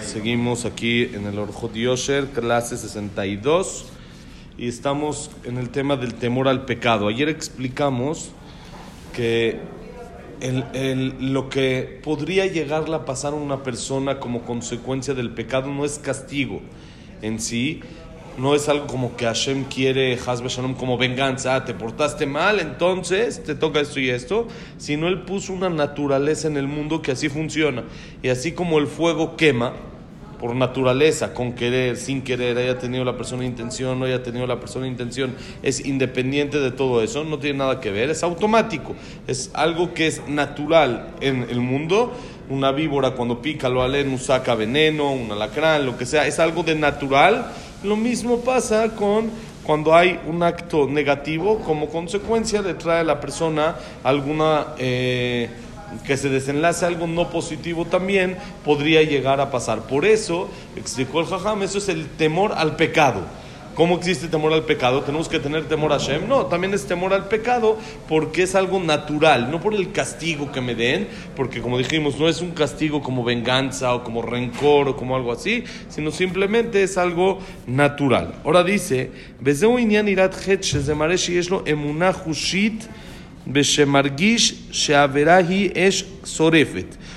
Seguimos aquí en el Orjot Yosher, clase 62. Y estamos en el tema del temor al pecado. Ayer explicamos que el, el- lo que podría llegar a pasar a una persona como consecuencia del pecado no es castigo en sí, no es algo como que Hashem quiere, Hazbe Shalom, como venganza, ah, te portaste mal, entonces te toca esto y esto, sino Él puso una naturaleza en el mundo que así funciona. Y así como el fuego quema, por naturaleza, con querer, sin querer, haya tenido la persona intención, no haya tenido la persona intención, es independiente de todo eso, no tiene nada que ver, es automático, es algo que es natural en el mundo. Una víbora cuando pica lo aleno saca veneno, un alacrán, lo que sea, es algo de natural. Lo mismo pasa con cuando hay un acto negativo, como consecuencia le trae a la persona alguna... eh, que se desenlace algo no positivo también podría llegar a pasar. Por eso, explicó el Jajam, eso es el temor al pecado. ¿Cómo existe temor al pecado? ¿Tenemos que tener temor a Hashem? No, también es temor al pecado porque es algo natural, no por el castigo que me den, porque como dijimos, no es un castigo como venganza o como rencor o como algo así, sino simplemente es algo natural. Ahora dice, emunah hushit, Beshemargish Sorefet.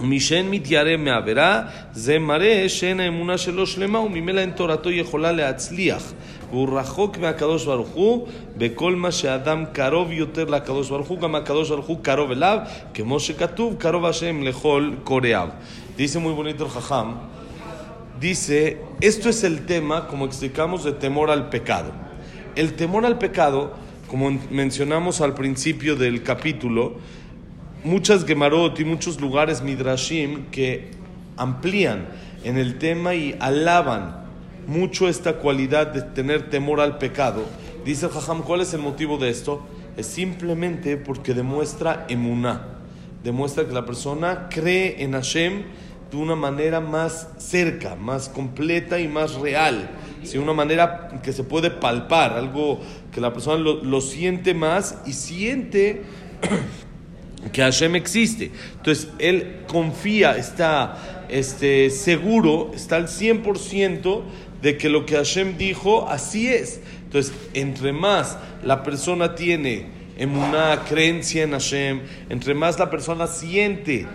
משאין מתיירא מעבירה, זה מראה שאין האמונה שלו שלמה וממילא אין תורתו יכולה להצליח. והוא רחוק מהקדוש ברוך הוא, בכל מה שאדם קרוב יותר לקדוש ברוך הוא, גם הקדוש ברוך הוא קרוב אליו, כמו שכתוב, קרוב השם לכל קוראיו. Dice muy bonito el Jajam, dice, esto es el tema, como explicamos, de temor al pecado. El temor al pecado, como mencionamos al principio del capítulo, muchas Gemarot y muchos lugares Midrashim que amplían en el tema y alaban mucho esta cualidad de tener temor al pecado. Dice el ¿cuál es el motivo de esto? Es simplemente porque demuestra emuná, demuestra que la persona cree en Hashem de una manera más cerca, más completa y más real. Sí, una manera que se puede palpar, algo que la persona lo siente más y siente que Hashem existe. Entonces, él confía, está este, seguro, está al 100% de que lo que Hashem dijo, así es. Entonces, entre más la persona tiene en una creencia en Hashem, entre más la persona siente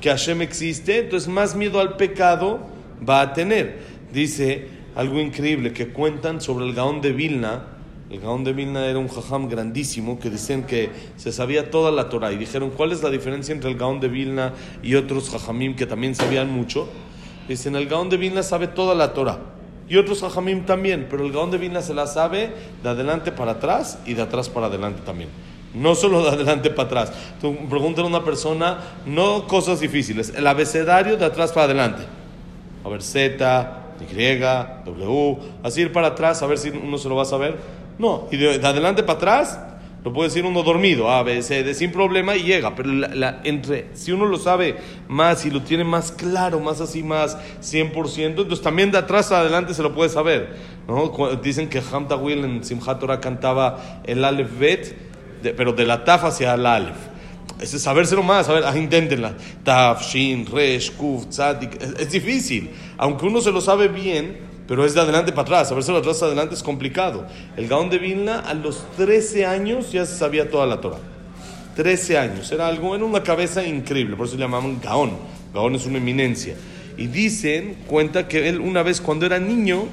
que Hashem existe, entonces más miedo al pecado va a tener. Dice algo increíble que cuentan sobre el Gaón de Vilna. El Gaón de Vilna era un jajam grandísimo que dicen que se sabía toda la Torah y dijeron cuál es la diferencia entre el Gaón de Vilna y otros jajamim que también sabían mucho. Dicen el Gaón de Vilna sabe toda la Torah y otros jajamim también, pero el Gaón de Vilna se la sabe de adelante para atrás y de atrás para adelante también. No solo de adelante para atrás. Tú pregúntale a una persona, no cosas difíciles, el abecedario de atrás para adelante. A ver, Z, Y, W, así ir para atrás, a ver si uno se lo va a saber. No, y de, de adelante para atrás, lo puede decir uno dormido, A, B, C, sin problema y llega. Pero entre, si uno lo sabe más y lo tiene más claro, más así, más 100%, entonces también de atrás a adelante se lo puede saber. ¿no? Dicen que Hamta Will en Simchat Torah cantaba el Aleph Bet, pero de la Taf hacia el Aleph. Es sabérselo más, a ver, ah, inténtenla. Taf, Shin, Resh, Kuf, Tzadik. Es difícil. Aunque uno se lo sabe bien, pero es de adelante para atrás. Sabérselo de atrás adelante es complicado. El Gaón de Vilna a los 13 años ya sabía toda la Torah. 13 años. Era algo, era una cabeza increíble. Por eso le llamaban Gaón. Gaón es una eminencia. Y dicen, cuenta que él una vez cuando era niño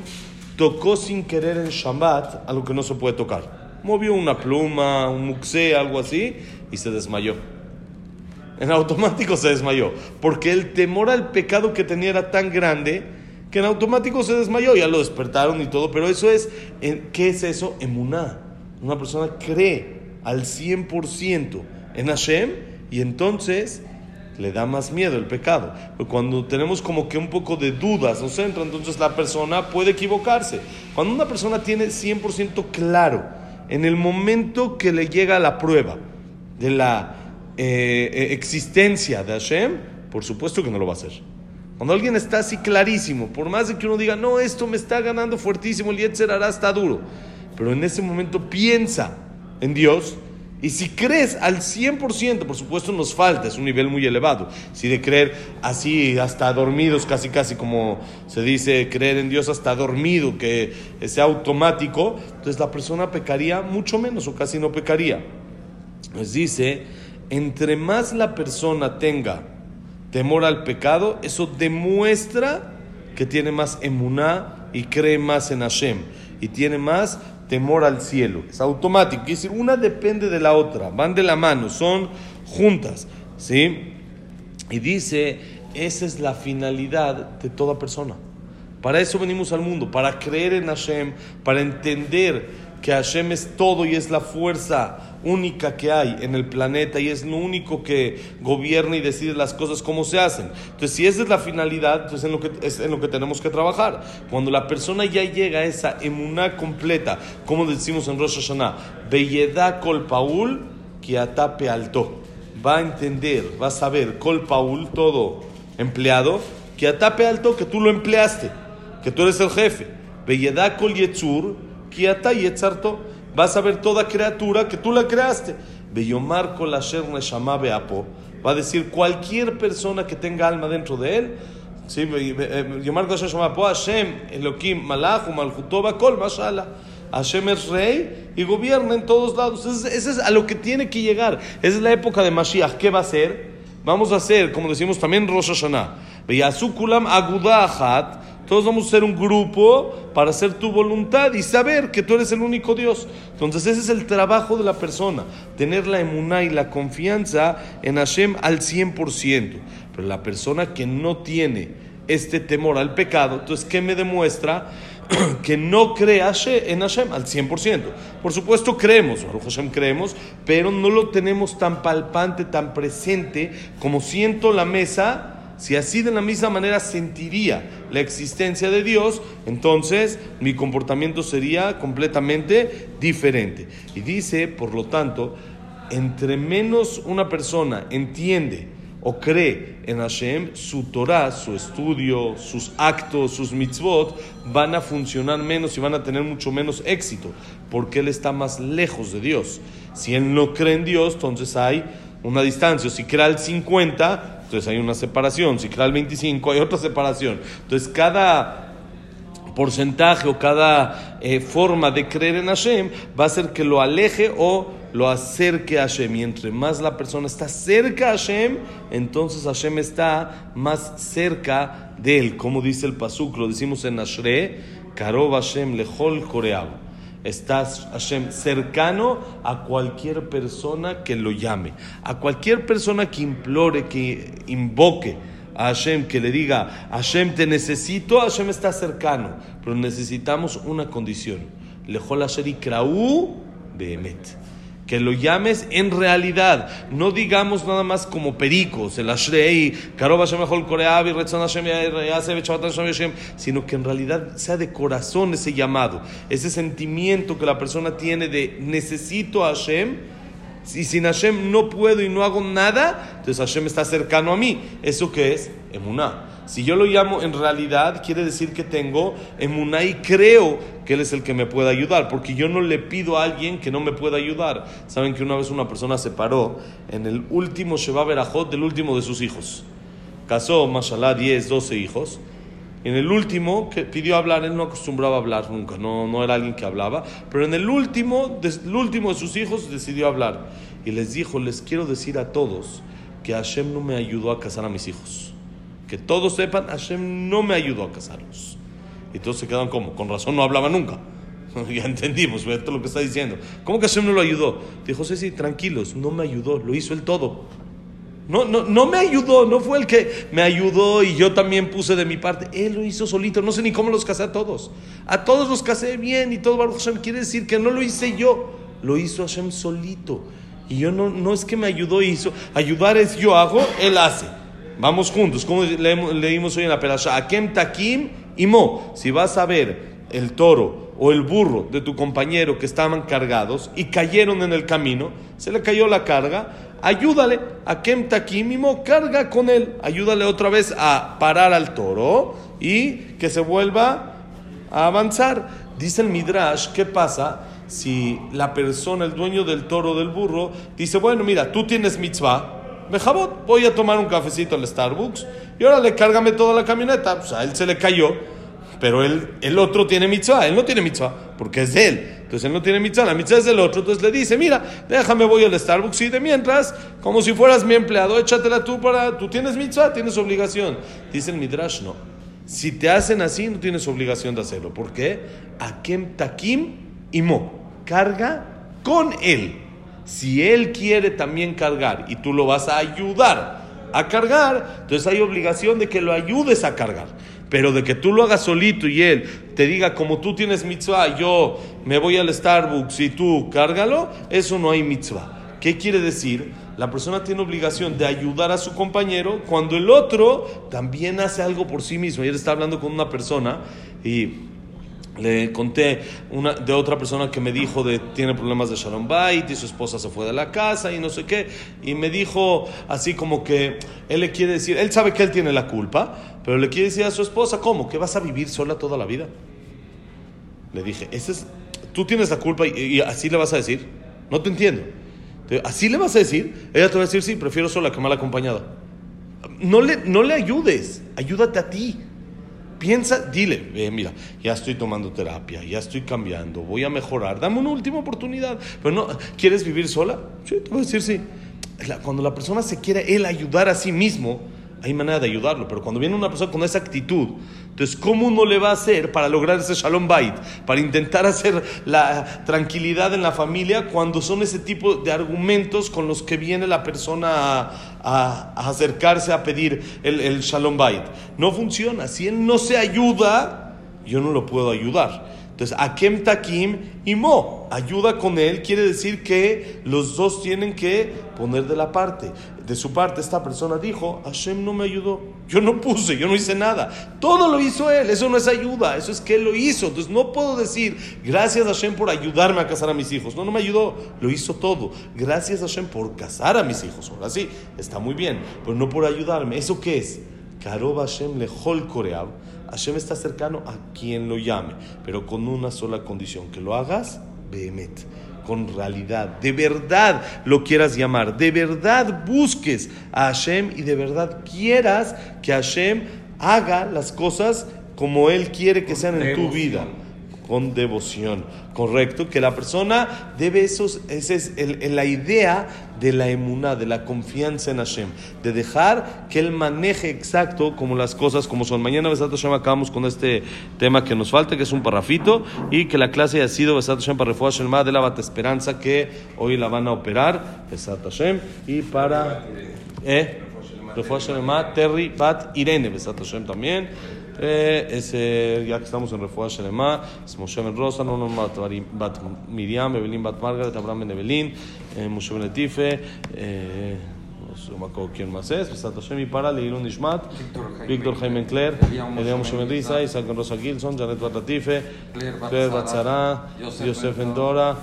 tocó sin querer en Shabbat algo que no se puede tocar. Movió una pluma, un muxé, algo así, y se desmayó. En automático se desmayó. Porque el temor al pecado que tenía era tan grande que en automático se desmayó. Ya lo despertaron y todo. Pero eso es, ¿qué es eso? Emuná. Una persona cree al 100% en Hashem y entonces le da más miedo el pecado. Pero cuando tenemos como que un poco de dudas nos entra, entonces la persona puede equivocarse. Cuando una persona tiene 100% claro, en el momento que le llega la prueba de la eh, eh, existencia de Hashem, por supuesto que no lo va a hacer. Cuando alguien está así clarísimo, por más de que uno diga, no, esto me está ganando fuertísimo, el Yetzer hará está duro, pero en ese momento piensa en Dios, y si crees al 100%, por supuesto nos falta, es un nivel muy elevado. Si de creer así hasta dormidos, casi casi como se dice, creer en Dios hasta dormido, que sea automático, entonces la persona pecaría mucho menos o casi no pecaría. Nos dice, entre más la persona tenga temor al pecado, eso demuestra que tiene más emuná y cree más en Hashem y tiene más temor al cielo. Es automático. Quiere decir, una depende de la otra, van de la mano, son juntas. ¿Sí? Y dice, esa es la finalidad de toda persona. Para eso venimos al mundo, para creer en Hashem, para entender que Hashem es todo y es la fuerza única que hay en el planeta y es lo único que gobierna y decide las cosas como se hacen. Entonces, si esa es la finalidad, entonces en lo que, es en lo que tenemos que trabajar. Cuando la persona ya llega a esa emuná completa, como decimos en Rosh Hashanah, Beyeda Kol Paul, atape alto. Va a entender, va a saber, Kol Paul, todo empleado, atape alto, que tú lo empleaste, que tú eres el jefe. Beyeda Kol Yetzur, ata Yetzarto vas a ver toda criatura que tú la creaste. Beyomar Kolasher Neshama Beapo. Va a decir cualquier persona que tenga alma dentro de él. Sí, Yomar Kolasher Neshama Beapo. Hashem, Elohim, Malach, Malchutova, Kol, Mashallah. Hashem es rey y gobierna en todos lados. Ese es a lo que tiene que llegar. Esa es la época de Mashiach. ¿Qué va a ser? Vamos a hacer, como decimos también Rosh Hashanah. Beyasukulam Agudahat todos vamos a ser un grupo para hacer tu voluntad y saber que tú eres el único Dios. Entonces ese es el trabajo de la persona, tener la emuná y la confianza en Hashem al 100%. Pero la persona que no tiene este temor al pecado, entonces ¿qué me demuestra? que no cree en Hashem al 100%. Por supuesto creemos, Baruch Hashem creemos, pero no lo tenemos tan palpante, tan presente como siento la mesa si así de la misma manera sentiría la existencia de Dios, entonces mi comportamiento sería completamente diferente. Y dice, por lo tanto, entre menos una persona entiende o cree en Hashem, su Torah, su estudio, sus actos, sus mitzvot van a funcionar menos y van a tener mucho menos éxito, porque él está más lejos de Dios. Si él no cree en Dios, entonces hay una distancia. Si crea el 50, entonces hay una separación. El 25, hay otra separación. Entonces cada porcentaje o cada eh, forma de creer en Hashem va a hacer que lo aleje o lo acerque a Hashem. Y entre más la persona está cerca a Hashem, entonces Hashem está más cerca de él. Como dice el Pasuk, lo decimos en Ashre, Karov Hashem lehol koreab Estás, Hashem, cercano a cualquier persona que lo llame, a cualquier persona que implore, que invoque a Hashem, que le diga, Hashem, te necesito, Hashem está cercano, pero necesitamos una condición. Lejol Hashem y Kraú Behemet que lo llames en realidad, no digamos nada más como pericos, el Ashrei, Karoba Shemechol Koreabi, Retzon Hashem, Hashem, sino que en realidad sea de corazón ese llamado, ese sentimiento que la persona tiene de necesito a Hashem, y sin Hashem no puedo y no hago nada, entonces Hashem está cercano a mí. ¿Eso qué es? Emuná. Si yo lo llamo en realidad, quiere decir que tengo emuná y creo que Él es el que me puede ayudar, porque yo no le pido a alguien que no me pueda ayudar. Saben que una vez una persona se paró en el último Sheba Berajot del último de sus hijos. Casó, mashallah, 10, 12 hijos. En el último que pidió hablar, él no acostumbraba a hablar nunca, no, no era alguien que hablaba, pero en el último, el último de sus hijos decidió hablar y les dijo, les quiero decir a todos que Hashem no me ayudó a casar a mis hijos. Que todos sepan, Hashem no me ayudó a casarlos. Y todos se quedan como, con razón no hablaba nunca. ya entendimos, esto es lo que está diciendo. ¿Cómo que Hashem no lo ayudó? Dijo, sí, sí, tranquilos, no me ayudó, lo hizo él todo. No, no, no me ayudó, no fue el que me ayudó y yo también puse de mi parte. Él lo hizo solito, no sé ni cómo los casé a todos. A todos los casé bien y todo Baruch Hashem quiere decir que no lo hice yo, lo hizo Hashem solito. Y yo no, no es que me ayudó hizo, ayudar es yo hago, él hace. Vamos juntos, como leímos hoy en la perasha, Akem Takim y Mo. Si vas a ver el toro o el burro de tu compañero que estaban cargados y cayeron en el camino, se le cayó la carga, ayúdale a Kem Takimimo, carga con él, ayúdale otra vez a parar al toro y que se vuelva a avanzar. Dice el Midrash, ¿qué pasa si la persona, el dueño del toro del burro, dice, bueno, mira, tú tienes mitzvah, mejabot, voy a tomar un cafecito al Starbucks y ahora le cárgame toda la camioneta, sea, a él se le cayó, pero él, el otro tiene mitzvah, él no tiene mitzvah, porque es de él. Entonces él no tiene mitzvah, la mitzvah es del otro. Entonces le dice, mira, déjame, voy al Starbucks y de mientras, como si fueras mi empleado, échatela tú para, tú tienes mitzvah, tienes obligación. Dice el Midrash, no. Si te hacen así, no tienes obligación de hacerlo. ¿Por qué? Akem takim imo. Carga con él. Si él quiere también cargar y tú lo vas a ayudar a cargar, entonces hay obligación de que lo ayudes a cargar. Pero de que tú lo hagas solito y él te diga, como tú tienes mitzvah, yo me voy al Starbucks y tú cárgalo, eso no hay mitzvah. ¿Qué quiere decir? La persona tiene obligación de ayudar a su compañero cuando el otro también hace algo por sí mismo. Ayer estaba hablando con una persona y le conté una, de otra persona que me dijo de tiene problemas de Shalom Bait y su esposa se fue de la casa y no sé qué. Y me dijo así como que él le quiere decir, él sabe que él tiene la culpa, pero le quiere decir a su esposa, ¿cómo? ¿Que vas a vivir sola toda la vida? Le dije, Ese es, tú tienes la culpa y, y así le vas a decir. No te entiendo. Así le vas a decir. Ella te va a decir, sí, prefiero sola que mal acompañada. No le, no le ayudes, ayúdate a ti. Piensa, dile, eh, mira, ya estoy tomando terapia, ya estoy cambiando, voy a mejorar, dame una última oportunidad. Pero no, ¿quieres vivir sola? Sí, te voy a decir sí. Cuando la persona se quiere él ayudar a sí mismo, hay manera de ayudarlo. Pero cuando viene una persona con esa actitud, entonces, ¿cómo uno le va a hacer para lograr ese shalom bait? Para intentar hacer la tranquilidad en la familia cuando son ese tipo de argumentos con los que viene la persona a, acercarse a pedir el, el shalom bait. No funciona. Si él no se ayuda, yo no lo puedo ayudar. Entonces, Akem Takim y Mo, ayuda con él, quiere decir que los dos tienen que poner de la parte. De su parte, esta persona dijo, Hashem no me ayudó, yo no puse, yo no hice nada. Todo lo hizo él, eso no es ayuda, eso es que él lo hizo. Entonces, no puedo decir, gracias Hashem por ayudarme a casar a mis hijos. No, no me ayudó, lo hizo todo. Gracias Hashem por casar a mis hijos. Ahora sí, está muy bien, pero no por ayudarme. ¿Eso qué es? Karob Hashem lehol koreab. Hashem está cercano a quien lo llame, pero con una sola condición, que lo hagas behemet, con realidad, de verdad lo quieras llamar, de verdad busques a Hashem y de verdad quieras que Hashem haga las cosas como Él quiere que sean en tu vida con devoción. Correcto, que la persona debe esos, esa es el- la idea de la emuná, de la confianza en Hashem, de dejar que Él maneje exacto como las cosas como son. Mañana, Besat Hashem, acabamos con este tema que nos falta, que es un parrafito, y que la clase ha sido Besat Hashem para Shelma de la Bata Esperanza, que hoy la van a operar, Besat Hashem, y para... ¿Eh? Terry, Bat, Irene, Besat Hashem también. Eh, ese, ya que estamos en Refuah Shelema, es Moshe Ben Rosa, Nono Bat, Bat Miriam, Evelyn Bat Margaret, Abraham Ben Evelyn, eh, Moshe Ben Letife, eh, no no quién más es, Besat Hashem y para Leilun Nishmat, Víctor Jaime Claire, Elia Moshe Ben Risa, Isaac Ben Rosa Gilson, Janet Bat Latife, Claire Bat Zara, Yosef Ben Dora,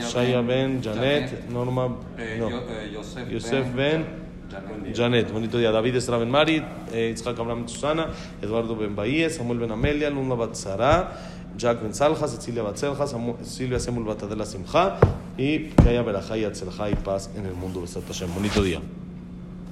Shaya Ben, Janet, Norma, no, Yosef Ben, Janet, bonito día. David Esra Ben Mari, eh, Itzhak Abraham Susana, Eduardo Ben Bahía, Samuel Ben Amelia, Luna Bat Sara, Jack Ben Salja, Cecilia Bat Selja, Samu- Silvia Semul Bat Adela Simja y que haya verajá y paz en el mundo. Bonito día.